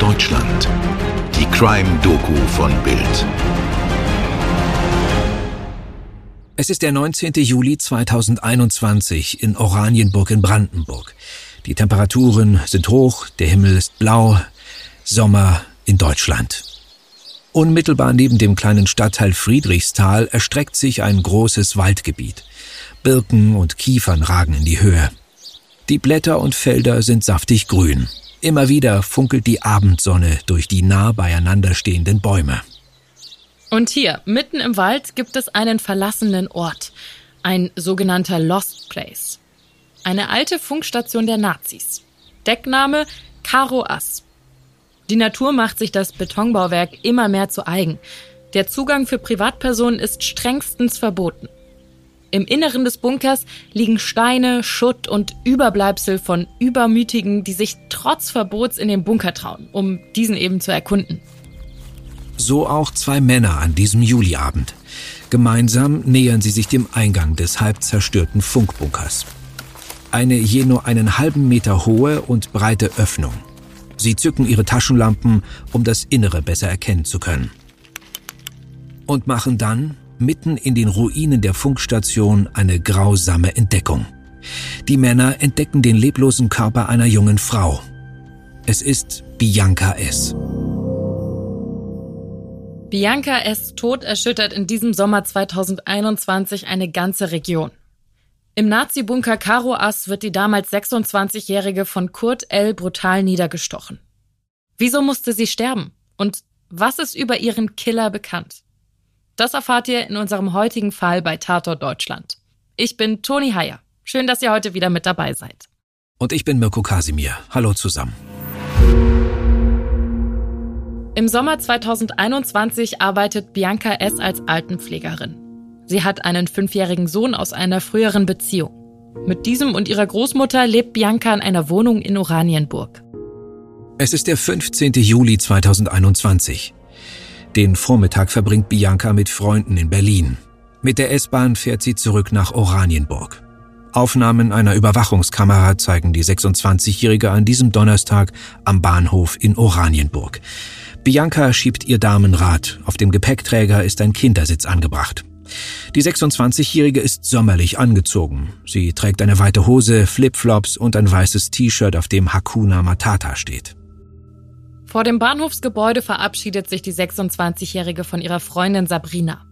Deutschland. Die Crime-Doku von Bild. Es ist der 19. Juli 2021 in Oranienburg in Brandenburg. Die Temperaturen sind hoch, der Himmel ist blau. Sommer in Deutschland. Unmittelbar neben dem kleinen Stadtteil Friedrichsthal erstreckt sich ein großes Waldgebiet. Birken und Kiefern ragen in die Höhe. Die Blätter und Felder sind saftig grün. Immer wieder funkelt die Abendsonne durch die nah beieinander stehenden Bäume. Und hier, mitten im Wald, gibt es einen verlassenen Ort. Ein sogenannter Lost Place. Eine alte Funkstation der Nazis. Deckname Karo Ass. Die Natur macht sich das Betonbauwerk immer mehr zu eigen. Der Zugang für Privatpersonen ist strengstens verboten. Im Inneren des Bunkers liegen Steine, Schutt und Überbleibsel von Übermütigen, die sich trotz Verbots in den Bunker trauen, um diesen eben zu erkunden. So auch zwei Männer an diesem Juliabend. Gemeinsam nähern sie sich dem Eingang des halb zerstörten Funkbunkers. Eine je nur einen halben Meter hohe und breite Öffnung. Sie zücken ihre Taschenlampen, um das Innere besser erkennen zu können. Und machen dann mitten in den Ruinen der Funkstation eine grausame Entdeckung. Die Männer entdecken den leblosen Körper einer jungen Frau. Es ist Bianca S. Bianca S. Tod erschüttert in diesem Sommer 2021 eine ganze Region. Im Nazi-Bunker Karo Ass wird die damals 26-Jährige von Kurt L. brutal niedergestochen. Wieso musste sie sterben? Und was ist über ihren Killer bekannt? Das erfahrt ihr in unserem heutigen Fall bei Tatort Deutschland. Ich bin Toni Heyer. Schön, dass ihr heute wieder mit dabei seid. Und ich bin Mirko Kasimir. Hallo zusammen. Im Sommer 2021 arbeitet Bianca S. als Altenpflegerin. Sie hat einen fünfjährigen Sohn aus einer früheren Beziehung. Mit diesem und ihrer Großmutter lebt Bianca in einer Wohnung in Oranienburg. Es ist der 15. Juli 2021. Den Vormittag verbringt Bianca mit Freunden in Berlin. Mit der S-Bahn fährt sie zurück nach Oranienburg. Aufnahmen einer Überwachungskamera zeigen die 26-Jährige an diesem Donnerstag am Bahnhof in Oranienburg. Bianca schiebt ihr Damenrad. Auf dem Gepäckträger ist ein Kindersitz angebracht. Die 26-Jährige ist sommerlich angezogen. Sie trägt eine weite Hose, Flipflops und ein weißes T-Shirt, auf dem Hakuna Matata steht. Vor dem Bahnhofsgebäude verabschiedet sich die 26-Jährige von ihrer Freundin Sabrina.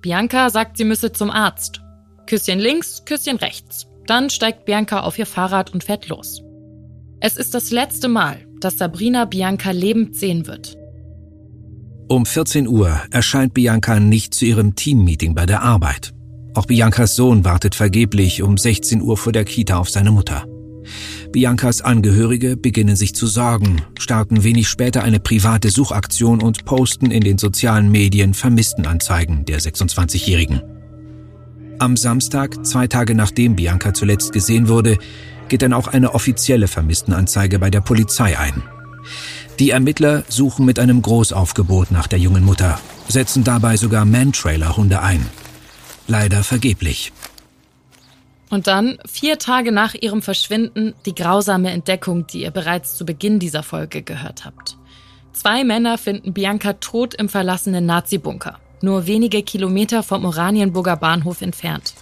Bianca sagt, sie müsse zum Arzt. Küsschen links, Küsschen rechts. Dann steigt Bianca auf ihr Fahrrad und fährt los. Es ist das letzte Mal, dass Sabrina Bianca lebend sehen wird. Um 14 Uhr erscheint Bianca nicht zu ihrem Teammeeting bei der Arbeit. Auch Biancas Sohn wartet vergeblich um 16 Uhr vor der Kita auf seine Mutter. Biancas Angehörige beginnen sich zu sorgen, starten wenig später eine private Suchaktion und posten in den sozialen Medien Vermisstenanzeigen der 26-Jährigen. Am Samstag, zwei Tage nachdem Bianca zuletzt gesehen wurde, geht dann auch eine offizielle Vermisstenanzeige bei der Polizei ein. Die Ermittler suchen mit einem Großaufgebot nach der jungen Mutter, setzen dabei sogar Mantrailer-Hunde ein. Leider vergeblich. Und dann, vier Tage nach ihrem Verschwinden, die grausame Entdeckung, die ihr bereits zu Beginn dieser Folge gehört habt. Zwei Männer finden Bianca tot im verlassenen Nazi-Bunker, nur wenige Kilometer vom Oranienburger Bahnhof entfernt.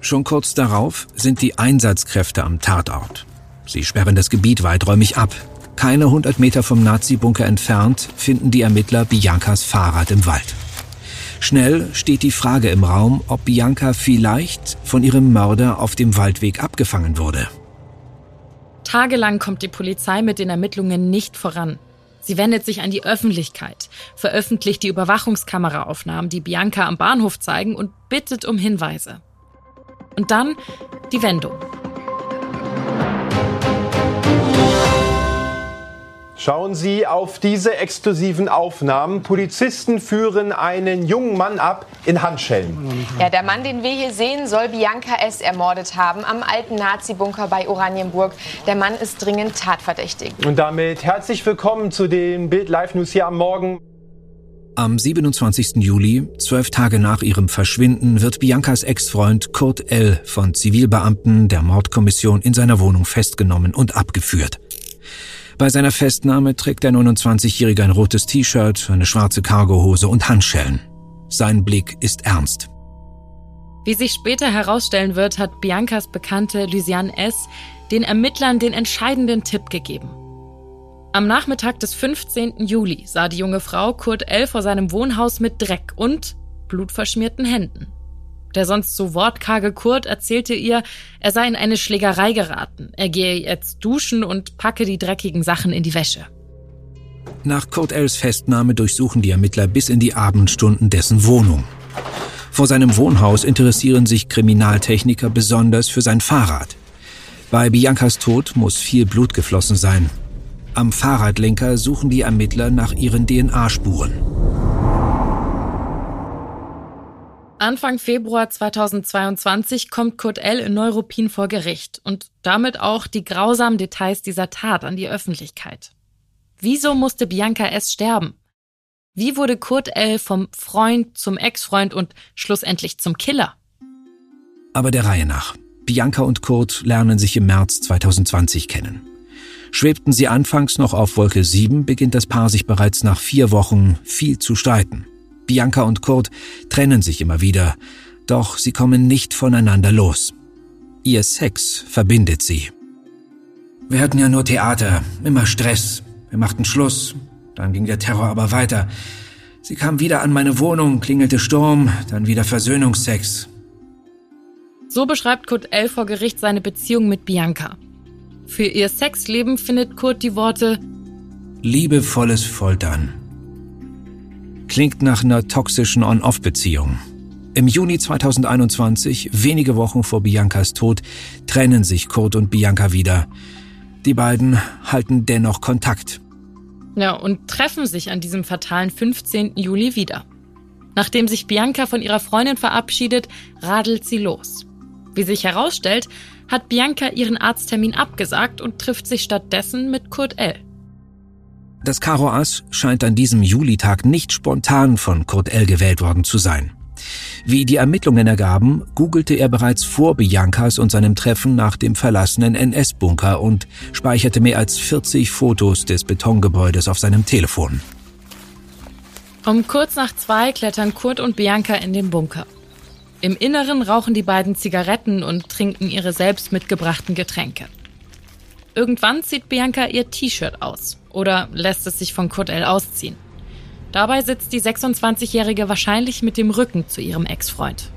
Schon kurz darauf sind die Einsatzkräfte am Tatort. Sie sperren das Gebiet weiträumig ab. Keine hundert Meter vom Nazi-Bunker entfernt finden die Ermittler Biancas Fahrrad im Wald. Schnell steht die Frage im Raum, ob Bianca vielleicht von ihrem Mörder auf dem Waldweg abgefangen wurde. Tagelang kommt die Polizei mit den Ermittlungen nicht voran. Sie wendet sich an die Öffentlichkeit, veröffentlicht die Überwachungskameraaufnahmen, die Bianca am Bahnhof zeigen und bittet um Hinweise. Und dann die Wendung. Schauen Sie auf diese exklusiven Aufnahmen. Polizisten führen einen jungen Mann ab in Handschellen. Ja, der Mann, den wir hier sehen, soll Bianca S. ermordet haben am alten Nazi-Bunker bei Oranienburg. Der Mann ist dringend tatverdächtig. Und damit herzlich willkommen zu den Bild Live News hier am Morgen. Am 27. Juli, zwölf Tage nach ihrem Verschwinden, wird Biancas Ex-Freund Kurt L. von Zivilbeamten der Mordkommission in seiner Wohnung festgenommen und abgeführt. Bei seiner Festnahme trägt der 29-Jährige ein rotes T-Shirt, eine schwarze Cargohose und Handschellen. Sein Blick ist ernst. Wie sich später herausstellen wird, hat Biancas Bekannte Lysiane S. den Ermittlern den entscheidenden Tipp gegeben. Am Nachmittag des 15. Juli sah die junge Frau Kurt L. vor seinem Wohnhaus mit Dreck und blutverschmierten Händen. Der sonst so wortkarge Kurt erzählte ihr, er sei in eine Schlägerei geraten. Er gehe jetzt duschen und packe die dreckigen Sachen in die Wäsche. Nach Kurt Els Festnahme durchsuchen die Ermittler bis in die Abendstunden dessen Wohnung. Vor seinem Wohnhaus interessieren sich Kriminaltechniker besonders für sein Fahrrad. Bei Biancas Tod muss viel Blut geflossen sein. Am Fahrradlenker suchen die Ermittler nach ihren DNA-Spuren. Anfang Februar 2022 kommt Kurt L. in Neuruppin vor Gericht und damit auch die grausamen Details dieser Tat an die Öffentlichkeit. Wieso musste Bianca S. sterben? Wie wurde Kurt L. vom Freund zum Ex-Freund und schlussendlich zum Killer? Aber der Reihe nach. Bianca und Kurt lernen sich im März 2020 kennen. Schwebten sie anfangs noch auf Wolke 7, beginnt das Paar sich bereits nach vier Wochen viel zu streiten. Bianca und Kurt trennen sich immer wieder, doch sie kommen nicht voneinander los. Ihr Sex verbindet sie. Wir hatten ja nur Theater, immer Stress. Wir machten Schluss, dann ging der Terror aber weiter. Sie kam wieder an meine Wohnung, klingelte Sturm, dann wieder Versöhnungsex. So beschreibt Kurt L. vor Gericht seine Beziehung mit Bianca. Für ihr Sexleben findet Kurt die Worte Liebevolles Foltern, Klingt nach einer toxischen On-Off-Beziehung. Im Juni 2021, wenige Wochen vor Biancas Tod, trennen sich Kurt und Bianca wieder. Die beiden halten dennoch Kontakt. Ja, und treffen sich an diesem fatalen 15. Juli wieder. Nachdem sich Bianca von ihrer Freundin verabschiedet, radelt sie los. Wie sich herausstellt, hat Bianca ihren Arzttermin abgesagt und trifft sich stattdessen mit Kurt L. Das Karo Ass scheint an diesem Julitag nicht spontan von Kurt L. gewählt worden zu sein. Wie die Ermittlungen ergaben, googelte er bereits vor Biancas und seinem Treffen nach dem verlassenen NS-Bunker und speicherte mehr als 40 Fotos des Betongebäudes auf seinem Telefon. Um kurz nach zwei klettern Kurt und Bianca in den Bunker. Im Inneren rauchen die beiden Zigaretten und trinken ihre selbst mitgebrachten Getränke. Irgendwann zieht Bianca ihr T-Shirt aus oder lässt es sich von Kurt L. ausziehen. Dabei sitzt die 26-Jährige wahrscheinlich mit dem Rücken zu ihrem Ex-Freund.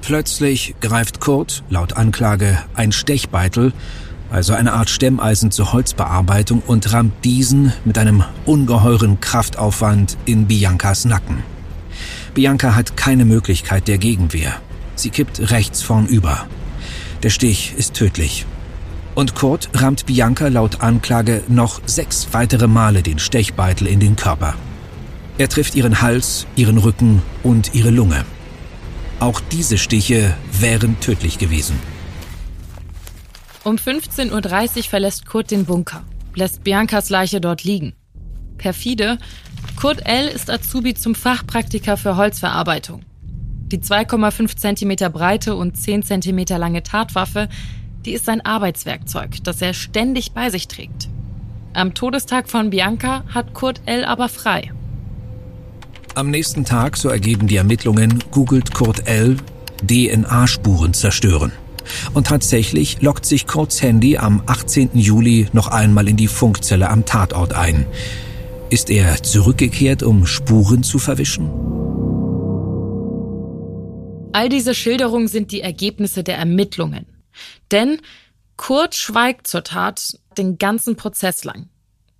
Plötzlich greift Kurt, laut Anklage, ein Stechbeitel, also eine Art Stemmeisen zur Holzbearbeitung, und rammt diesen mit einem ungeheuren Kraftaufwand in Biancas Nacken. Bianca hat keine Möglichkeit der Gegenwehr. Sie kippt rechts vornüber. Der Stich ist tödlich und Kurt rammt Bianca laut Anklage noch sechs weitere Male den Stechbeitel in den Körper. Er trifft ihren Hals, ihren Rücken und ihre Lunge. Auch diese Stiche wären tödlich gewesen. Um 15.30 Uhr verlässt Kurt den Bunker, lässt Biancas Leiche dort liegen. Perfide, Kurt L. ist Azubi zum Fachpraktiker für Holzverarbeitung. Die 2,5 cm breite und 10 cm lange Tatwaffe die ist sein Arbeitswerkzeug, das er ständig bei sich trägt. Am Todestag von Bianca hat Kurt L. aber frei. Am nächsten Tag, so ergeben die Ermittlungen, googelt Kurt L. DNA-Spuren zerstören. Und tatsächlich lockt sich Kurts Handy am 18. Juli noch einmal in die Funkzelle am Tatort ein. Ist er zurückgekehrt, um Spuren zu verwischen? All diese Schilderungen sind die Ergebnisse der Ermittlungen. Denn Kurt schweigt zur Tat den ganzen Prozess lang.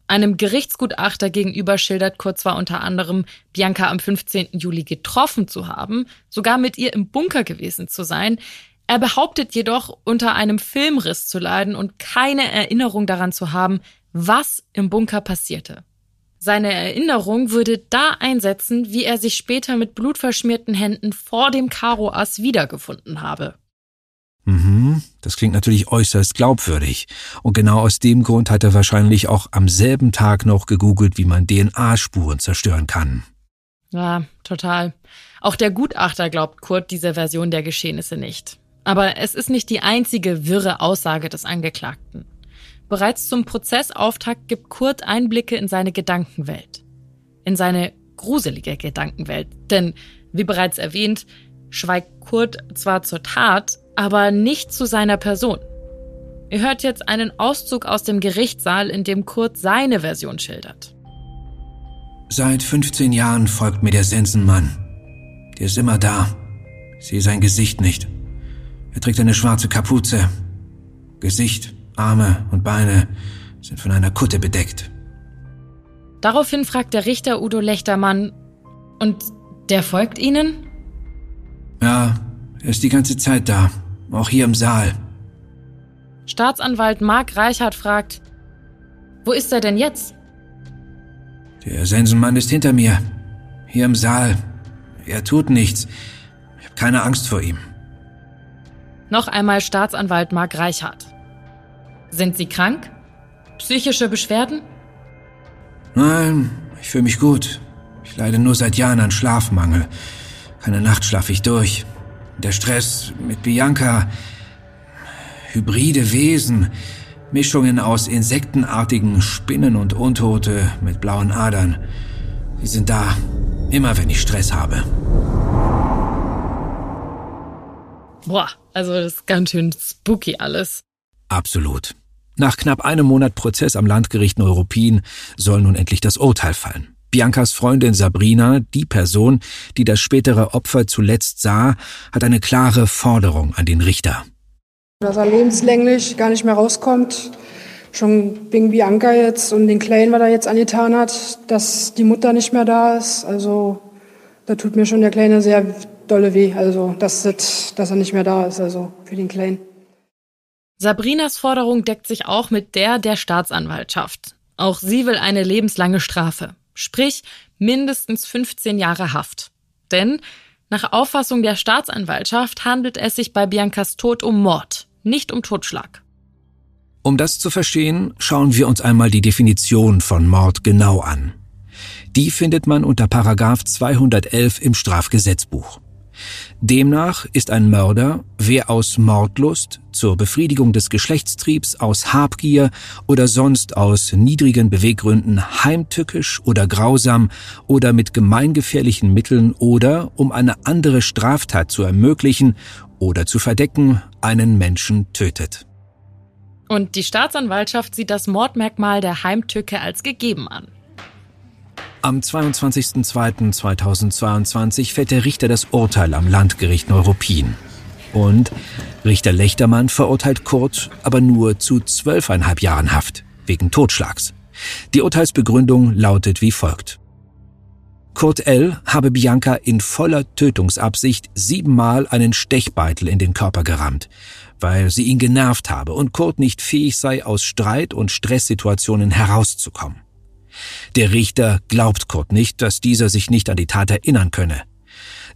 Einem Gerichtsgutachter gegenüber schildert Kurt zwar unter anderem, Bianca am 15. Juli getroffen zu haben, sogar mit ihr im Bunker gewesen zu sein. Er behauptet jedoch, unter einem Filmriss zu leiden und keine Erinnerung daran zu haben, was im Bunker passierte. Seine Erinnerung würde da einsetzen, wie er sich später mit blutverschmierten Händen vor dem Karo-Ass wiedergefunden habe. Mhm, das klingt natürlich äußerst glaubwürdig. Und genau aus dem Grund hat er wahrscheinlich auch am selben Tag noch gegoogelt, wie man DNA-Spuren zerstören kann. Ja, total. Auch der Gutachter glaubt Kurt diese Version der Geschehnisse nicht. Aber es ist nicht die einzige wirre Aussage des Angeklagten. Bereits zum Prozessauftakt gibt Kurt Einblicke in seine Gedankenwelt. In seine gruselige Gedankenwelt. Denn, wie bereits erwähnt, schweigt Kurt zwar zur Tat, aber nicht zu seiner Person. Ihr hört jetzt einen Auszug aus dem Gerichtssaal, in dem Kurt seine Version schildert. Seit 15 Jahren folgt mir der Sensenmann. Der ist immer da. Ich sehe sein Gesicht nicht. Er trägt eine schwarze Kapuze. Gesicht, Arme und Beine sind von einer Kutte bedeckt. Daraufhin fragt der Richter Udo Lechtermann, und der folgt Ihnen? Ja, er ist die ganze Zeit da, auch hier im Saal. Staatsanwalt Marc Reichert fragt, wo ist er denn jetzt? Der Sensenmann ist hinter mir, hier im Saal. Er tut nichts. Ich habe keine Angst vor ihm. Noch einmal Staatsanwalt Marc Reichert. Sind Sie krank? Psychische Beschwerden? Nein, ich fühle mich gut. Ich leide nur seit Jahren an Schlafmangel. Keine Nacht schlafe ich durch. Der Stress mit Bianca. Hybride Wesen. Mischungen aus insektenartigen Spinnen und Untote mit blauen Adern. Sie sind da, immer wenn ich Stress habe. Boah, also das ist ganz schön spooky alles. Absolut. Nach knapp einem Monat Prozess am Landgericht Neuruppin soll nun endlich das Urteil fallen. Biancas Freundin Sabrina, die Person, die das spätere Opfer zuletzt sah, hat eine klare Forderung an den Richter. Dass er lebenslänglich gar nicht mehr rauskommt, schon wegen Bianca jetzt und den Kleinen, was er jetzt angetan hat, dass die Mutter nicht mehr da ist. Also da tut mir schon der Kleine sehr dolle weh, also dass, dass er nicht mehr da ist, also für den Kleinen. Sabrinas Forderung deckt sich auch mit der der Staatsanwaltschaft. Auch sie will eine lebenslange Strafe, sprich mindestens 15 Jahre Haft. Denn nach Auffassung der Staatsanwaltschaft handelt es sich bei Biancas Tod um Mord, nicht um Totschlag. Um das zu verstehen, schauen wir uns einmal die Definition von Mord genau an. Die findet man unter Paragraph 211 im Strafgesetzbuch. Demnach ist ein Mörder, wer aus Mordlust, zur Befriedigung des Geschlechtstriebs, aus Habgier oder sonst aus niedrigen Beweggründen heimtückisch oder grausam oder mit gemeingefährlichen Mitteln oder, um eine andere Straftat zu ermöglichen oder zu verdecken, einen Menschen tötet. Und die Staatsanwaltschaft sieht das Mordmerkmal der Heimtücke als gegeben an. Am 22.02.2022 fällt der Richter das Urteil am Landgericht Neuruppin. Und Richter Lechtermann verurteilt Kurt aber nur zu zwölfeinhalb Jahren Haft wegen Totschlags. Die Urteilsbegründung lautet wie folgt. Kurt L. habe Bianca in voller Tötungsabsicht siebenmal einen Stechbeitel in den Körper gerammt, weil sie ihn genervt habe und Kurt nicht fähig sei, aus Streit- und Stresssituationen herauszukommen. Der Richter glaubt Kurt nicht, dass dieser sich nicht an die Tat erinnern könne.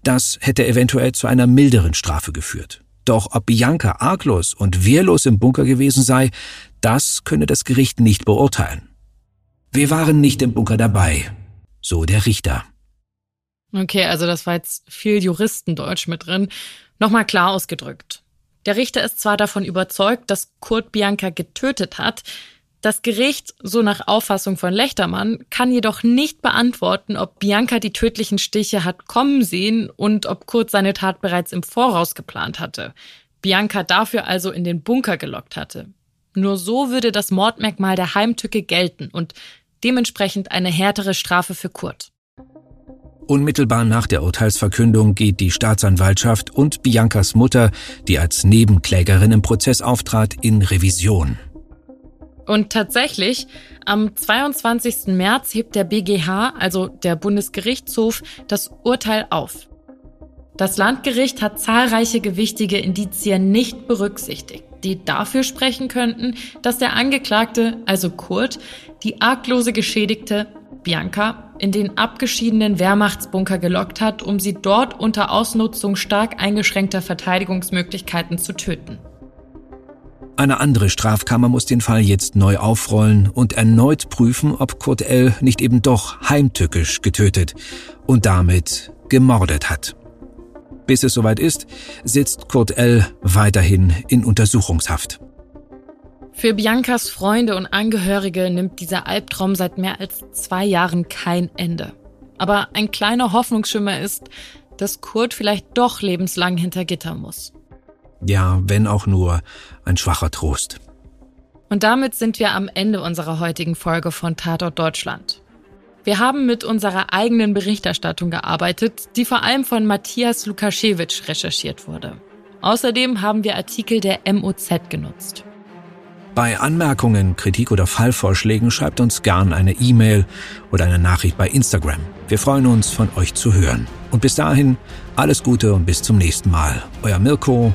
Das hätte eventuell zu einer milderen Strafe geführt. Doch ob Bianca arglos und wehrlos im Bunker gewesen sei, das könne das Gericht nicht beurteilen. Wir waren nicht im Bunker dabei, so der Richter. Okay, also das war jetzt viel Juristendeutsch mit drin. Nochmal klar ausgedrückt. Der Richter ist zwar davon überzeugt, dass Kurt Bianca getötet hat, das Gericht, so nach Auffassung von Lechtermann, kann jedoch nicht beantworten, ob Bianca die tödlichen Stiche hat kommen sehen und ob Kurt seine Tat bereits im Voraus geplant hatte. Bianca dafür also in den Bunker gelockt hatte. Nur so würde das Mordmerkmal der Heimtücke gelten und dementsprechend eine härtere Strafe für Kurt. Unmittelbar nach der Urteilsverkündung geht die Staatsanwaltschaft und Biancas Mutter, die als Nebenklägerin im Prozess auftrat, in Revision. Und tatsächlich, am 22. März hebt der BGH, also der Bundesgerichtshof, das Urteil auf. Das Landgericht hat zahlreiche gewichtige Indizien nicht berücksichtigt, die dafür sprechen könnten, dass der Angeklagte, also Kurt, die arglose Geschädigte Bianca in den abgeschiedenen Wehrmachtsbunker gelockt hat, um sie dort unter Ausnutzung stark eingeschränkter Verteidigungsmöglichkeiten zu töten. Eine andere Strafkammer muss den Fall jetzt neu aufrollen und erneut prüfen, ob Kurt L. nicht eben doch heimtückisch getötet und damit gemordet hat. Bis es soweit ist, sitzt Kurt L. weiterhin in Untersuchungshaft. Für Biancas Freunde und Angehörige nimmt dieser Albtraum seit mehr als zwei Jahren kein Ende. Aber ein kleiner Hoffnungsschimmer ist, dass Kurt vielleicht doch lebenslang hinter Gitter muss. Ja, wenn auch nur ein schwacher Trost. Und damit sind wir am Ende unserer heutigen Folge von Tatort Deutschland. Wir haben mit unserer eigenen Berichterstattung gearbeitet, die vor allem von Matthias Lukaschewitsch recherchiert wurde. Außerdem haben wir Artikel der MOZ genutzt. Bei Anmerkungen, Kritik oder Fallvorschlägen schreibt uns gern eine E-Mail oder eine Nachricht bei Instagram. Wir freuen uns, von euch zu hören. Und bis dahin, alles Gute und bis zum nächsten Mal. Euer Mirko